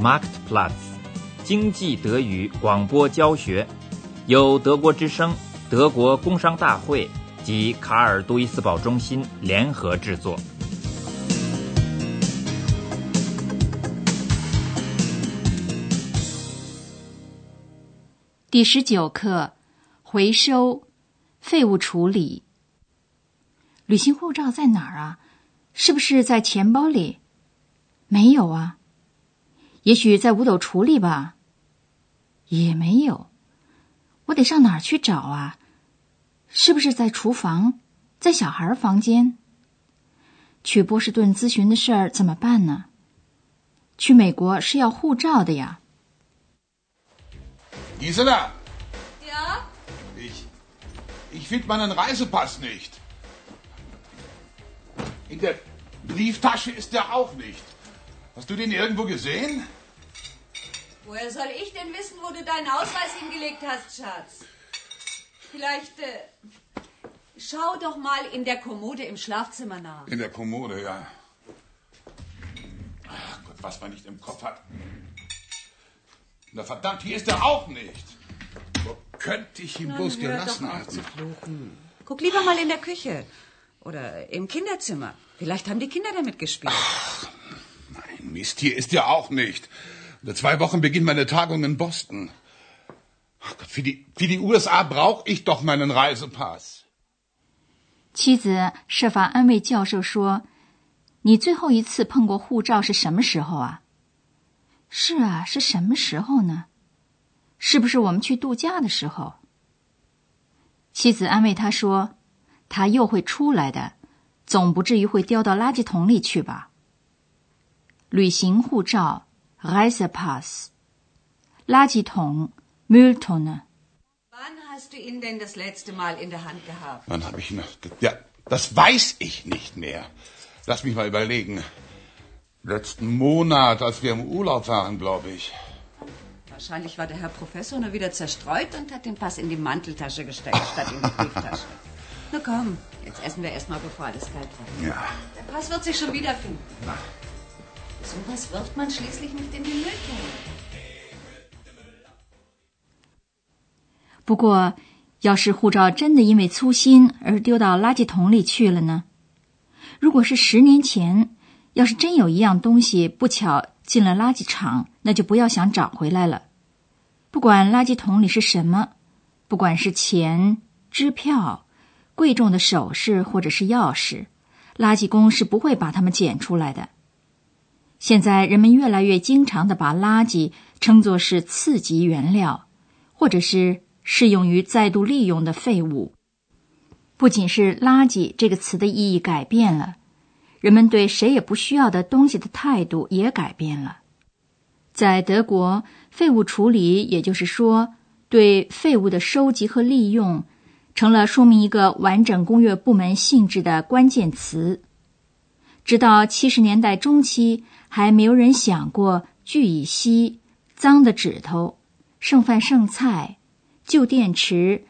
Marktplatz，经济德语广播教学，由德国之声、德国工商大会及卡尔杜伊斯堡中心联合制作。第十九课：回收废物处理。旅行护照在哪儿啊？是不是在钱包里？没有啊。也许在五斗橱里吧。也没有。我得上哪儿去找啊？是不是在厨房？在小孩房间？去波士顿咨询的事儿怎么办呢？去美国是要护照的呀。Gisela, Ja? ich, ich finde meinen Reisepass nicht. In der Brieftasche ist der auch nicht. Hast du den irgendwo gesehen? Woher soll ich denn wissen, wo du deinen Ausweis hingelegt hast, Schatz? Vielleicht äh, schau doch mal in der Kommode im Schlafzimmer nach. In der Kommode, ja. Ach Gott, was man nicht im Kopf hat. Na verdammt, hier ist er auch nicht. Wo könnte ich ihn bloß hör gelassen doch auf zu haben? Guck lieber mal in der Küche. Oder im Kinderzimmer. Vielleicht haben die Kinder damit gespielt. Nein, 妻子设法安慰教授说：“你最后一次碰过护照是什么时候啊？”“是啊，是什么时候呢？是不是我们去度假的时候？”妻子安慰他说：“他又会出来的，总不至于会丢到垃圾桶里去吧？”旅行护照 （Reisepass），垃圾桶 （Mülltonne）。 Wann hast du ihn denn das letzte Mal in der Hand gehabt? Wann habe ich ihn? Ja, das weiß ich nicht mehr. Lass mich mal überlegen. Letzten Monat, als wir im Urlaub waren, glaube ich. Wahrscheinlich war der Herr Professor nur wieder zerstreut und hat den Pass in die Manteltasche gesteckt, statt in die Brieftasche. Na komm, jetzt essen wir erstmal, bevor alles kalt wird. Ja. Der Pass wird sich schon wiederfinden. Na. So was wirft man schließlich nicht in die it. 不过，要是护照真的因为粗心而丢到垃圾桶里去了呢？如果是十年前，要是真有一样东西不巧进了垃圾场，那就不要想找回来了。不管垃圾桶里是什么，不管是钱、支票、贵重的首饰或者是钥匙，垃圾工是不会把它们捡出来的。现在人们越来越经常的把垃圾称作是次级原料，或者是适用于再度利用的废物。不仅是“垃圾”这个词的意义改变了，人们对谁也不需要的东西的态度也改变了。在德国，废物处理，也就是说对废物的收集和利用，成了说明一个完整工业部门性质的关键词。直到七十年代中期，还没有人想过聚乙烯、脏的指头、剩饭剩菜。旧电池、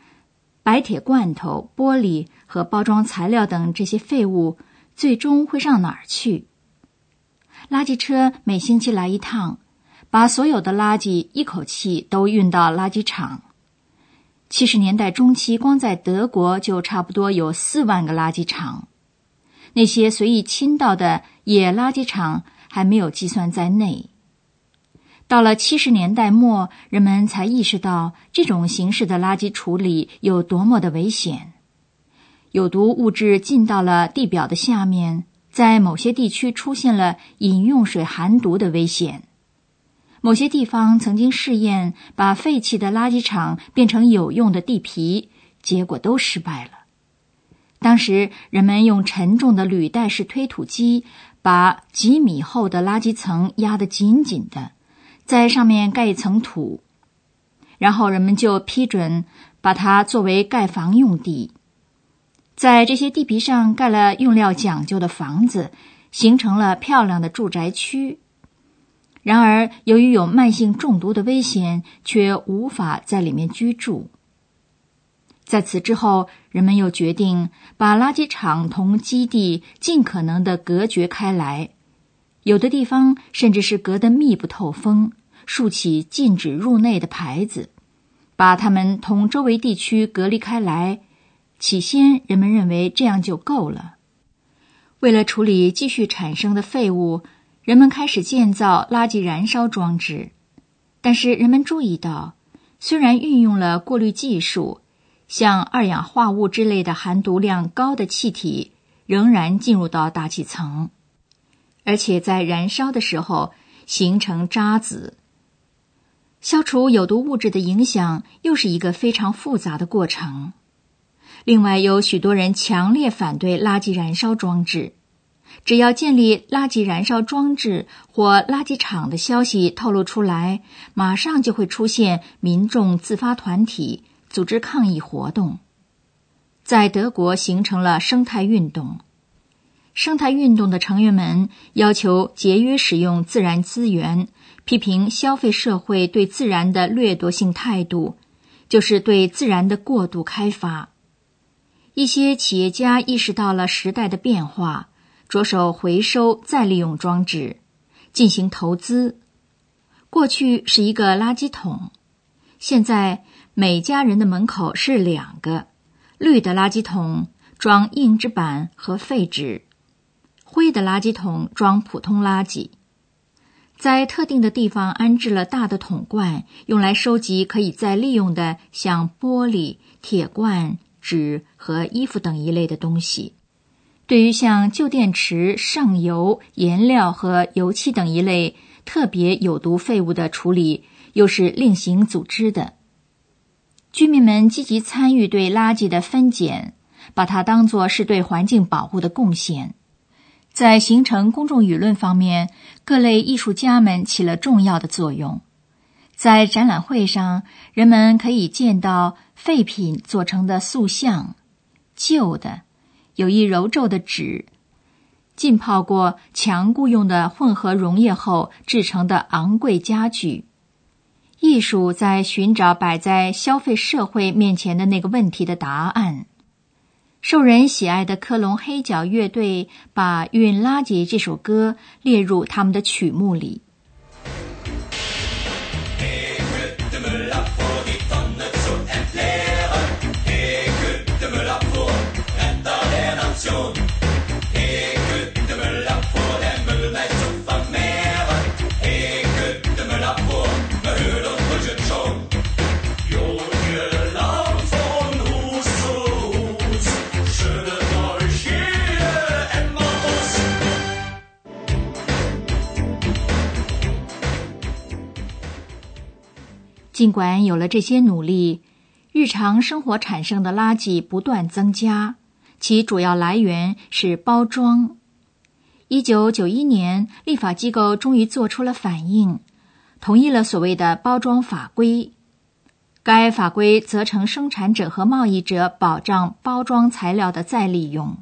白铁罐头、玻璃和包装材料等这些废物，最终会上哪儿去？垃圾车每星期来一趟，把所有的垃圾一口气都运到垃圾场。七十年代中期，光在德国就差不多有四万个垃圾场，那些随意倾倒的野垃圾场还没有计算在内。到了七十年代末，人们才意识到这种形式的垃圾处理有多么的危险。有毒物质进到了地表的下面，在某些地区出现了饮用水含毒的危险。某些地方曾经试验把废弃的垃圾场变成有用的地皮，结果都失败了。当时人们用沉重的履带式推土机把几米厚的垃圾层压得紧紧的。在上面盖一层土，然后人们就批准把它作为盖房用地。在这些地皮上盖了用料讲究的房子，形成了漂亮的住宅区。然而，由于有慢性中毒的危险，却无法在里面居住。在此之后，人们又决定把垃圾场同基地尽可能的隔绝开来。有的地方甚至是隔得密不透风，竖起禁止入内的牌子，把它们同周围地区隔离开来。起先，人们认为这样就够了。为了处理继续产生的废物，人们开始建造垃圾燃烧装置。但是，人们注意到，虽然运用了过滤技术，像二氧化物之类的含毒量高的气体仍然进入到大气层。而且在燃烧的时候形成渣子。消除有毒物质的影响又是一个非常复杂的过程。另外，有许多人强烈反对垃圾燃烧装置。只要建立垃圾燃烧装置或垃圾场的消息透露出来，马上就会出现民众自发团体组织抗议活动，在德国形成了生态运动。生态运动的成员们要求节约使用自然资源，批评消费社会对自然的掠夺性态度，就是对自然的过度开发。一些企业家意识到了时代的变化，着手回收再利用装置，进行投资。过去是一个垃圾桶，现在每家人的门口是两个绿的垃圾桶，装硬纸板和废纸。灰的垃圾桶装普通垃圾，在特定的地方安置了大的桶罐，用来收集可以再利用的，像玻璃、铁罐、纸和衣服等一类的东西。对于像旧电池、上油、颜料和油漆等一类特别有毒废物的处理，又是另行组织的。居民们积极参与对垃圾的分拣，把它当作是对环境保护的贡献。在形成公众舆论方面，各类艺术家们起了重要的作用。在展览会上，人们可以见到废品做成的塑像、旧的、有意揉皱的纸、浸泡过强固用的混合溶液后制成的昂贵家具。艺术在寻找摆在消费社会面前的那个问题的答案。受人喜爱的科隆黑角乐队把《运垃圾》这首歌列入他们的曲目里。尽管有了这些努力，日常生活产生的垃圾不断增加，其主要来源是包装。一九九一年，立法机构终于做出了反应，同意了所谓的包装法规。该法规责成生产者和贸易者保障包装材料的再利用。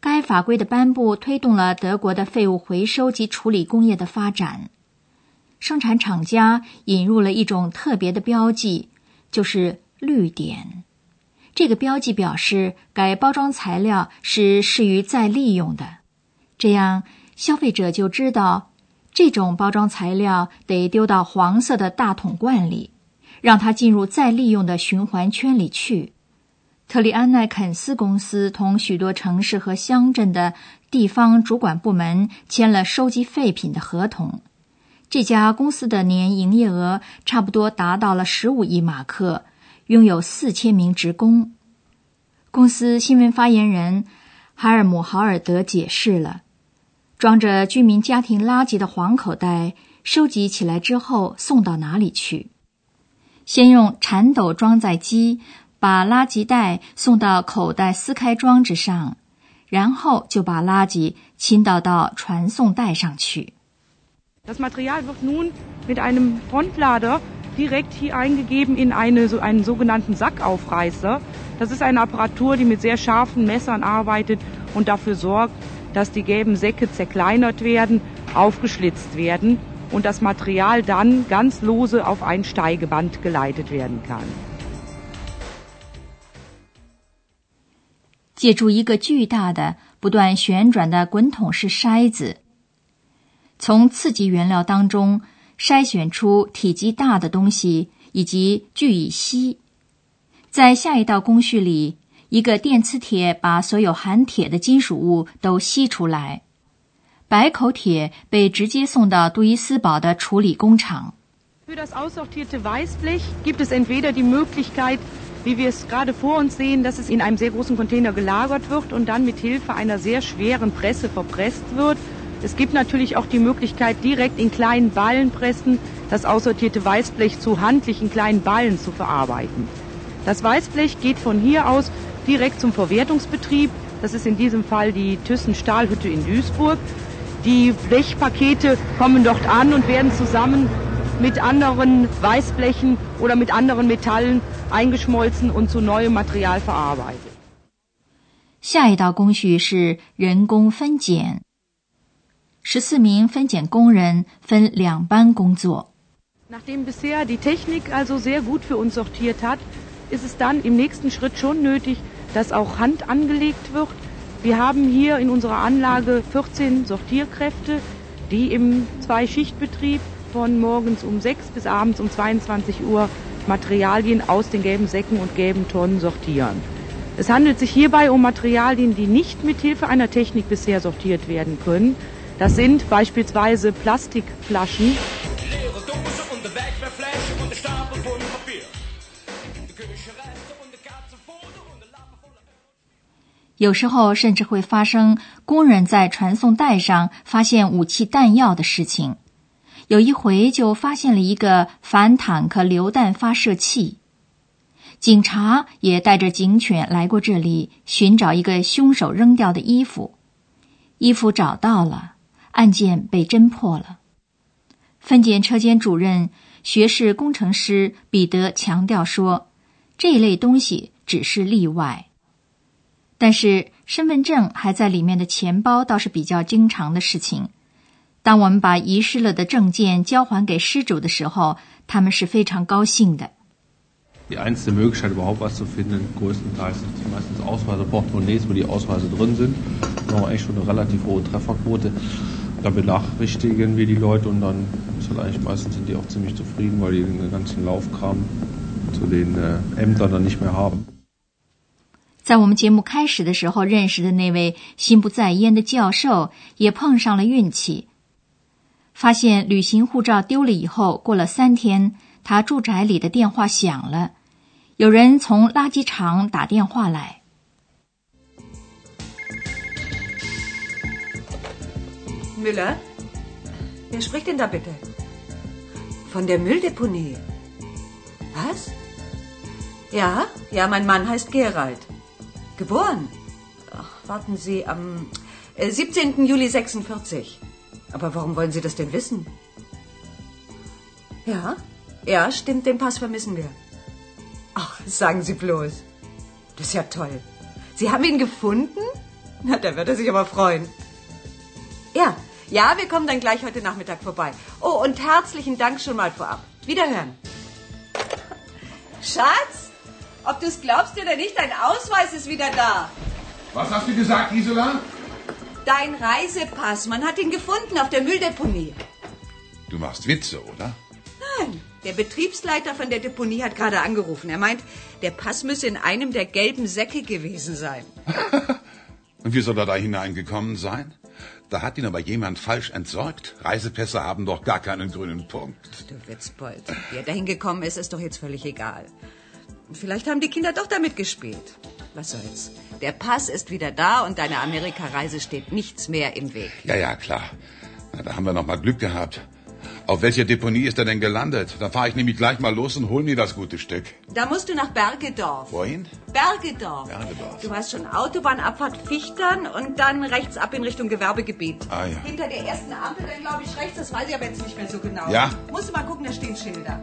该法规的颁布推动了德国的废物回收及处理工业的发展。生产厂家引入了一种特别的标记，就是绿点。这个标记表示该包装材料是适于再利用的，这样消费者就知道这种包装材料得丢到黄色的大桶罐里，让它进入再利用的循环圈里去。特里安奈肯斯公司同许多城市和乡镇的地方主管部门签了收集废品的合同。这家公司的年营业额差不多达到了十五亿马克，拥有四千名职工。公司新闻发言人海尔姆豪尔德解释了：装着居民家庭垃圾的黄口袋收集起来之后送到哪里去？先用铲斗装载机把垃圾袋送到口袋撕开装置上，然后就把垃圾倾倒到传送带上去。Das Material wird nun mit einem Frontlader direkt hier eingegeben in eine, so einen sogenannten Sackaufreißer. Das ist eine Apparatur, die mit sehr scharfen Messern arbeitet und dafür sorgt, dass die gelben Säcke zerkleinert werden, aufgeschlitzt werden und das Material dann ganz lose auf ein Steigeband geleitet werden kann. 借助一个巨大的、不断旋转的滚筒式筛子， 从次级原料当中筛选出体积大的东西，以及聚乙烯。在下一道工序里，一个电磁铁把所有含铁的金属物都吸出来，白口铁被直接送到杜伊斯堡的处理工厂。Es gibt natürlich auch die Möglichkeit, direkt in kleinen Ballenpressen das aussortierte Weißblech zu handlichen kleinen Ballen zu verarbeiten. Das Weißblech geht von hier aus direkt zum Verwertungsbetrieb. Das ist in diesem Fall die Thyssen Stahlhütte in Duisburg. Die Blechpakete kommen dort an und werden zusammen mit anderen Weißblechen oder mit anderen Metallen eingeschmolzen und zu neuem Material verarbeitet. 下一道工序是人工分拣。 十四名分拣工人分两班工作。Nachdem bisher die Technik also sehr gut für uns sortiert hat, ist es dann im nächsten Schritt schon nötig, dass auch Hand angelegt wird. Wir haben hier in unserer Anlage 14 Sortierkräfte, die im Zweischichtbetrieb von morgens um 6 bis abends um 22 Uhr Materialien aus den gelben Säcken und gelben Tonnen sortieren. Es handelt sich hierbei um Materialien, die nicht mit Hilfe einer Technik bisher sortiert werden können. Das sind beispielsweise Plastikflaschen. 有时候甚至会发生工人在传送带上发现武器弹药的事情。有一回就发现了一个反坦克榴弹发射器。警察也带着警犬来过这里寻找一个凶手扔掉的衣服，衣服找到了。案件被侦破了。分拣车间主任、学士工程师彼得强调说：“这一类东西只是例外，但是身份证还在里面的钱包倒是比较经常的事情。当我们把遗失了的证件交还给失主的时候，他们是非常高兴的。” Da benachrichtigen wir die Leute und dann ist halt eigentlich meistens sind die auch ziemlich zufrieden, weil die den ganzen Laufkram zu den äh, Ämtern dann nicht mehr haben. 在我们节目开始的时候认识的那位心不在焉的教授，也碰上了运气，发现旅行护照丢了以后，过了三天，他住宅里的电话响了，有人从垃圾场打电话来。Müller? Wer spricht denn da bitte? Von der Mülldeponie. Was? Ja, ja, mein Mann heißt Gerald. Geboren? Ach, warten Sie, am äh, 17. Juli 46. Aber warum wollen Sie das denn wissen? Ja, ja, stimmt, den Pass vermissen wir. Ach, sagen Sie bloß. Das ist ja toll. Sie haben ihn gefunden? Na, da wird er sich aber freuen. Ja, ja, wir kommen dann gleich heute Nachmittag vorbei. Oh, und herzlichen Dank schon mal vorab. Wiederhören. Schatz, ob du es glaubst oder nicht, dein Ausweis ist wieder da. Was hast du gesagt, Gisela? Dein Reisepass, man hat ihn gefunden auf der Mülldeponie. Du machst Witze, oder? Nein, der Betriebsleiter von der Deponie hat gerade angerufen. Er meint, der Pass müsse in einem der gelben Säcke gewesen sein. Und wie soll er da hineingekommen sein? Da hat ihn aber jemand falsch entsorgt. Reisepässe haben doch gar keinen grünen Punkt. Du Witzbold, wie er dahin gekommen ist, ist doch jetzt völlig egal. Vielleicht haben die Kinder doch damit gespielt. Was soll's? Der Pass ist wieder da und deiner Amerikareise steht nichts mehr im Weg. Ja, ja, klar. Na, da haben wir noch mal Glück gehabt. Auf welcher Deponie ist er denn gelandet? Da fahre ich nämlich gleich mal los und hol mir das gute Stück. Da musst du nach Bergedorf. Wohin? Bergedorf. Bergedorf. Du weißt schon, Autobahnabfahrt Fichtern und dann rechts ab in Richtung Gewerbegebiet. Ah, ja. Hinter der ersten Ampel dann, glaube ich, rechts. Das weiß ich aber jetzt nicht mehr so genau. Ja? Musst du mal gucken, da stehen Schilder.